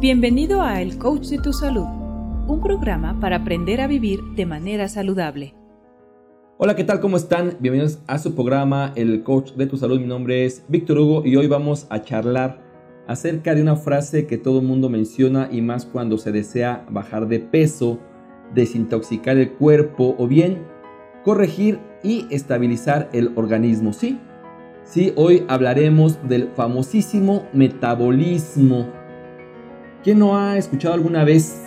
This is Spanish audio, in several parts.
Bienvenido a El Coach de tu Salud, un programa para aprender a vivir de manera saludable. Hola, ¿qué tal? ¿Cómo están? Bienvenidos a su programa El Coach de tu Salud. Mi nombre es Víctor Hugo y hoy vamos a charlar acerca de una frase que todo el mundo menciona y más cuando se desea bajar de peso, desintoxicar el cuerpo o bien corregir y estabilizar el organismo. Sí, sí, hoy hablaremos del famosísimo metabolismo ¿Quién no ha escuchado alguna vez?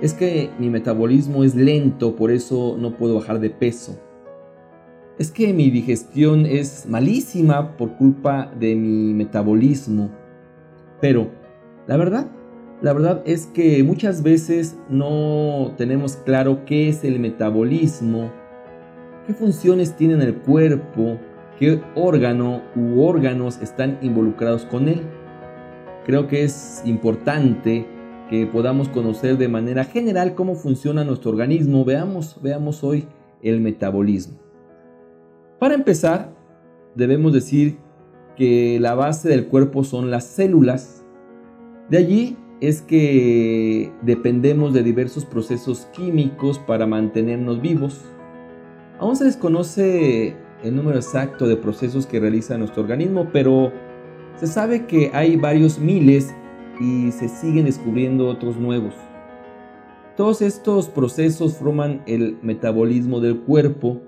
Es que mi metabolismo es lento, por eso no puedo bajar de peso. Es que mi digestión es malísima por culpa de mi metabolismo. Pero, la verdad, la verdad es que muchas veces no tenemos claro qué es el metabolismo, qué funciones tiene en el cuerpo, qué órgano u órganos están involucrados con él creo que es importante que podamos conocer de manera general cómo funciona nuestro organismo. Veamos, veamos hoy el metabolismo. Para empezar, debemos decir que la base del cuerpo son las células. De allí es que dependemos de diversos procesos químicos para mantenernos vivos. Aún se desconoce el número exacto de procesos que realiza nuestro organismo, pero se sabe que hay varios miles y se siguen descubriendo otros nuevos. Todos estos procesos forman el metabolismo del cuerpo,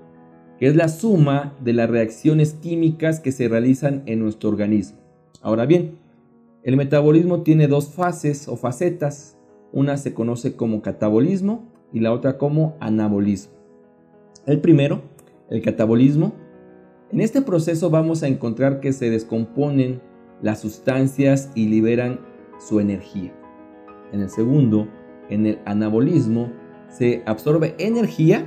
que es la suma de las reacciones químicas que se realizan en nuestro organismo. Ahora bien, el metabolismo tiene dos fases o facetas. Una se conoce como catabolismo y la otra como anabolismo. El primero, el catabolismo, en este proceso vamos a encontrar que se descomponen las sustancias y liberan su energía. En el segundo, en el anabolismo, se absorbe energía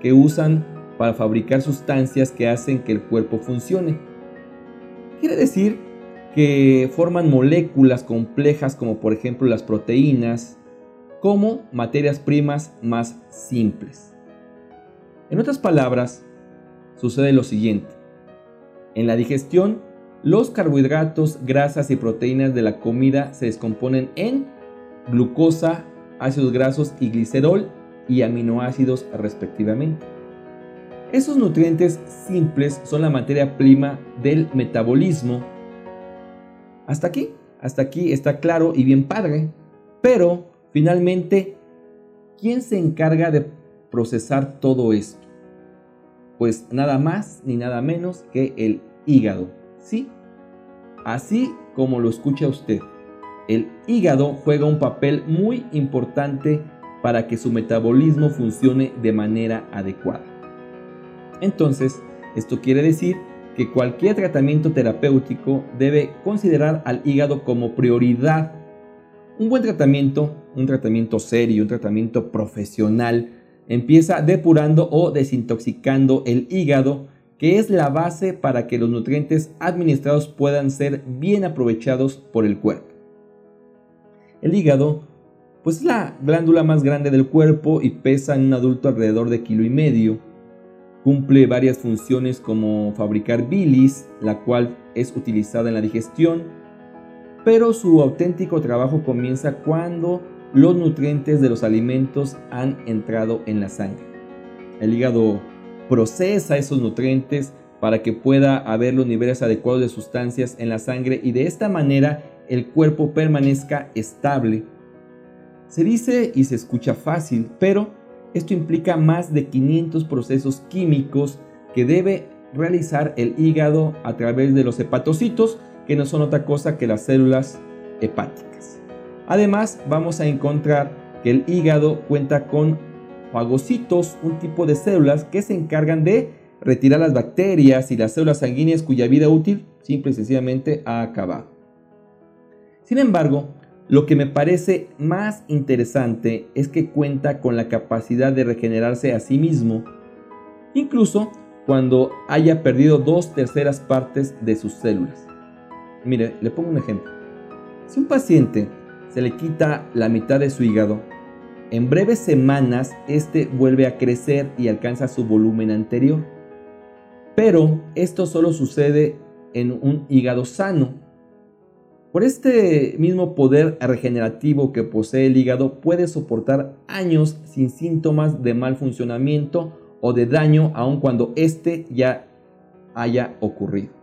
que usan para fabricar sustancias que hacen que el cuerpo funcione. Quiere decir que forman moléculas complejas como por ejemplo las proteínas, como materias primas más simples. En otras palabras, sucede lo siguiente. En la digestión los carbohidratos, grasas y proteínas de la comida se descomponen en glucosa, ácidos grasos y glicerol y aminoácidos respectivamente. Esos nutrientes simples son la materia prima del metabolismo. Hasta aquí, hasta aquí está claro y bien padre. Pero, finalmente, ¿quién se encarga de procesar todo esto? Pues nada más ni nada menos que el hígado. Sí, así como lo escucha usted, el hígado juega un papel muy importante para que su metabolismo funcione de manera adecuada. Entonces, esto quiere decir que cualquier tratamiento terapéutico debe considerar al hígado como prioridad. Un buen tratamiento, un tratamiento serio, un tratamiento profesional, empieza depurando o desintoxicando el hígado que es la base para que los nutrientes administrados puedan ser bien aprovechados por el cuerpo. El hígado, pues es la glándula más grande del cuerpo y pesa en un adulto alrededor de kilo y medio. Cumple varias funciones como fabricar bilis, la cual es utilizada en la digestión, pero su auténtico trabajo comienza cuando los nutrientes de los alimentos han entrado en la sangre. El hígado procesa esos nutrientes para que pueda haber los niveles adecuados de sustancias en la sangre y de esta manera el cuerpo permanezca estable. Se dice y se escucha fácil, pero esto implica más de 500 procesos químicos que debe realizar el hígado a través de los hepatocitos, que no son otra cosa que las células hepáticas. Además, vamos a encontrar que el hígado cuenta con fagocitos, un tipo de células que se encargan de retirar las bacterias y las células sanguíneas cuya vida útil simple y sencillamente ha acabado. Sin embargo, lo que me parece más interesante es que cuenta con la capacidad de regenerarse a sí mismo, incluso cuando haya perdido dos terceras partes de sus células. Mire, le pongo un ejemplo. Si un paciente se le quita la mitad de su hígado, en breves semanas, este vuelve a crecer y alcanza su volumen anterior. Pero esto solo sucede en un hígado sano. Por este mismo poder regenerativo que posee el hígado puede soportar años sin síntomas de mal funcionamiento o de daño aun cuando éste ya haya ocurrido.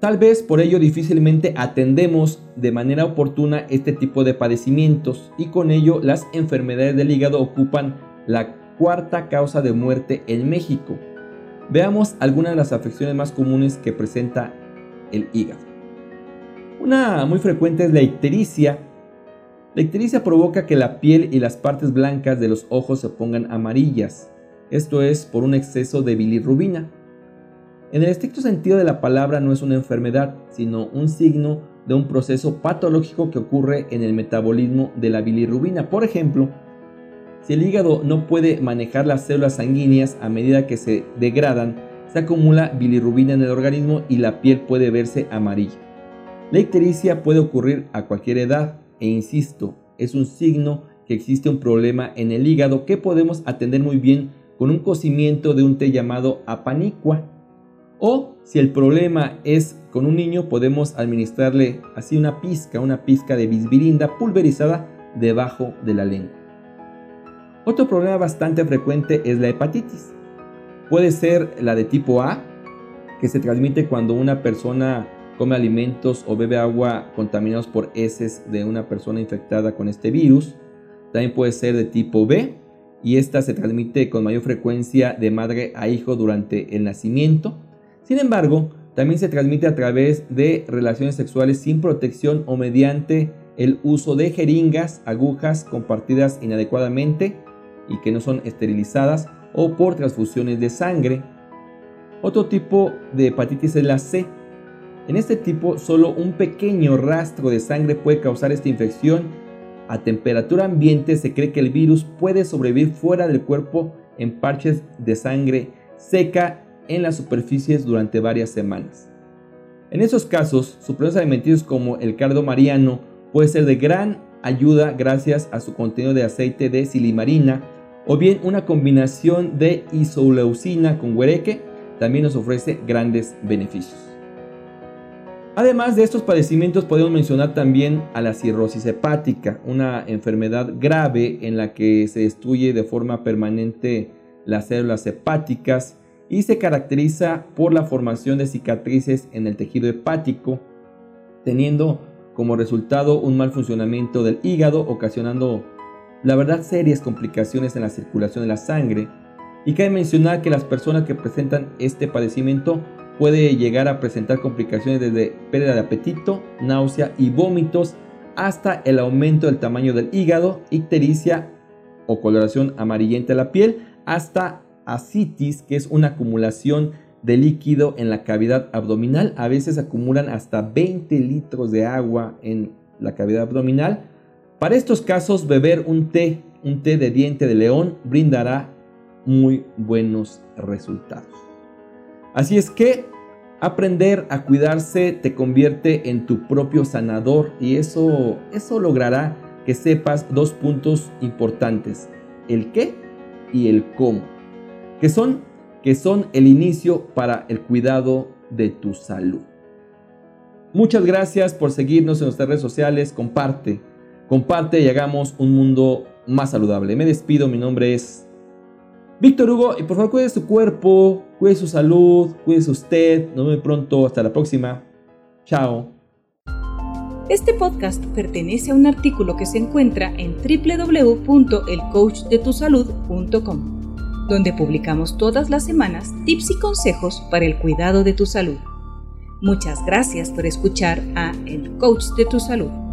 Tal vez por ello difícilmente atendemos de manera oportuna este tipo de padecimientos y con ello las enfermedades del hígado ocupan la cuarta causa de muerte en México. Veamos algunas de las afecciones más comunes que presenta el hígado. Una muy frecuente es la ictericia. La ictericia provoca que la piel y las partes blancas de los ojos se pongan amarillas. Esto es por un exceso de bilirrubina. En el estricto sentido de la palabra no es una enfermedad, sino un signo de un proceso patológico que ocurre en el metabolismo de la bilirrubina. Por ejemplo, si el hígado no puede manejar las células sanguíneas a medida que se degradan, se acumula bilirrubina en el organismo y la piel puede verse amarilla. La ictericia puede ocurrir a cualquier edad e insisto, es un signo que existe un problema en el hígado que podemos atender muy bien con un cocimiento de un té llamado apanicua. O si el problema es con un niño, podemos administrarle así una pizca, una pizca de bisbirinda pulverizada debajo de la lengua. Otro problema bastante frecuente es la hepatitis. Puede ser la de tipo A, que se transmite cuando una persona come alimentos o bebe agua contaminados por heces de una persona infectada con este virus. También puede ser de tipo B y esta se transmite con mayor frecuencia de madre a hijo durante el nacimiento. Sin embargo, también se transmite a través de relaciones sexuales sin protección o mediante el uso de jeringas, agujas compartidas inadecuadamente y que no son esterilizadas o por transfusiones de sangre. Otro tipo de hepatitis es la C, en este tipo, solo un pequeño rastro de sangre puede causar esta infección. A temperatura ambiente se cree que el virus puede sobrevivir fuera del cuerpo en parches de sangre seca en las superficies durante varias semanas. En esos casos, suplementos alimenticios como el cardo mariano puede ser de gran ayuda gracias a su contenido de aceite de silimarina o bien una combinación de isoleucina con huereque también nos ofrece grandes beneficios. Además de estos padecimientos podemos mencionar también a la cirrosis hepática, una enfermedad grave en la que se destruye de forma permanente las células hepáticas y se caracteriza por la formación de cicatrices en el tejido hepático, teniendo como resultado un mal funcionamiento del hígado, ocasionando la verdad serias complicaciones en la circulación de la sangre. Y cabe mencionar que las personas que presentan este padecimiento puede llegar a presentar complicaciones desde pérdida de apetito, náusea y vómitos hasta el aumento del tamaño del hígado, ictericia o coloración amarillenta de la piel, hasta ascitis, que es una acumulación de líquido en la cavidad abdominal. A veces acumulan hasta 20 litros de agua en la cavidad abdominal. Para estos casos, beber un té, un té de diente de león, brindará muy buenos resultados. Así es que aprender a cuidarse te convierte en tu propio sanador y eso, eso logrará que sepas dos puntos importantes, el qué y el cómo, que son, que son el inicio para el cuidado de tu salud. Muchas gracias por seguirnos en nuestras redes sociales, comparte, comparte y hagamos un mundo más saludable. Me despido, mi nombre es Víctor Hugo, y por favor cuide su cuerpo, cuide su salud, cuide usted. Nos vemos pronto, hasta la próxima. Chao. Este podcast pertenece a un artículo que se encuentra en www.elcoachdetusalud.com, donde publicamos todas las semanas tips y consejos para el cuidado de tu salud. Muchas gracias por escuchar a El Coach de tu Salud.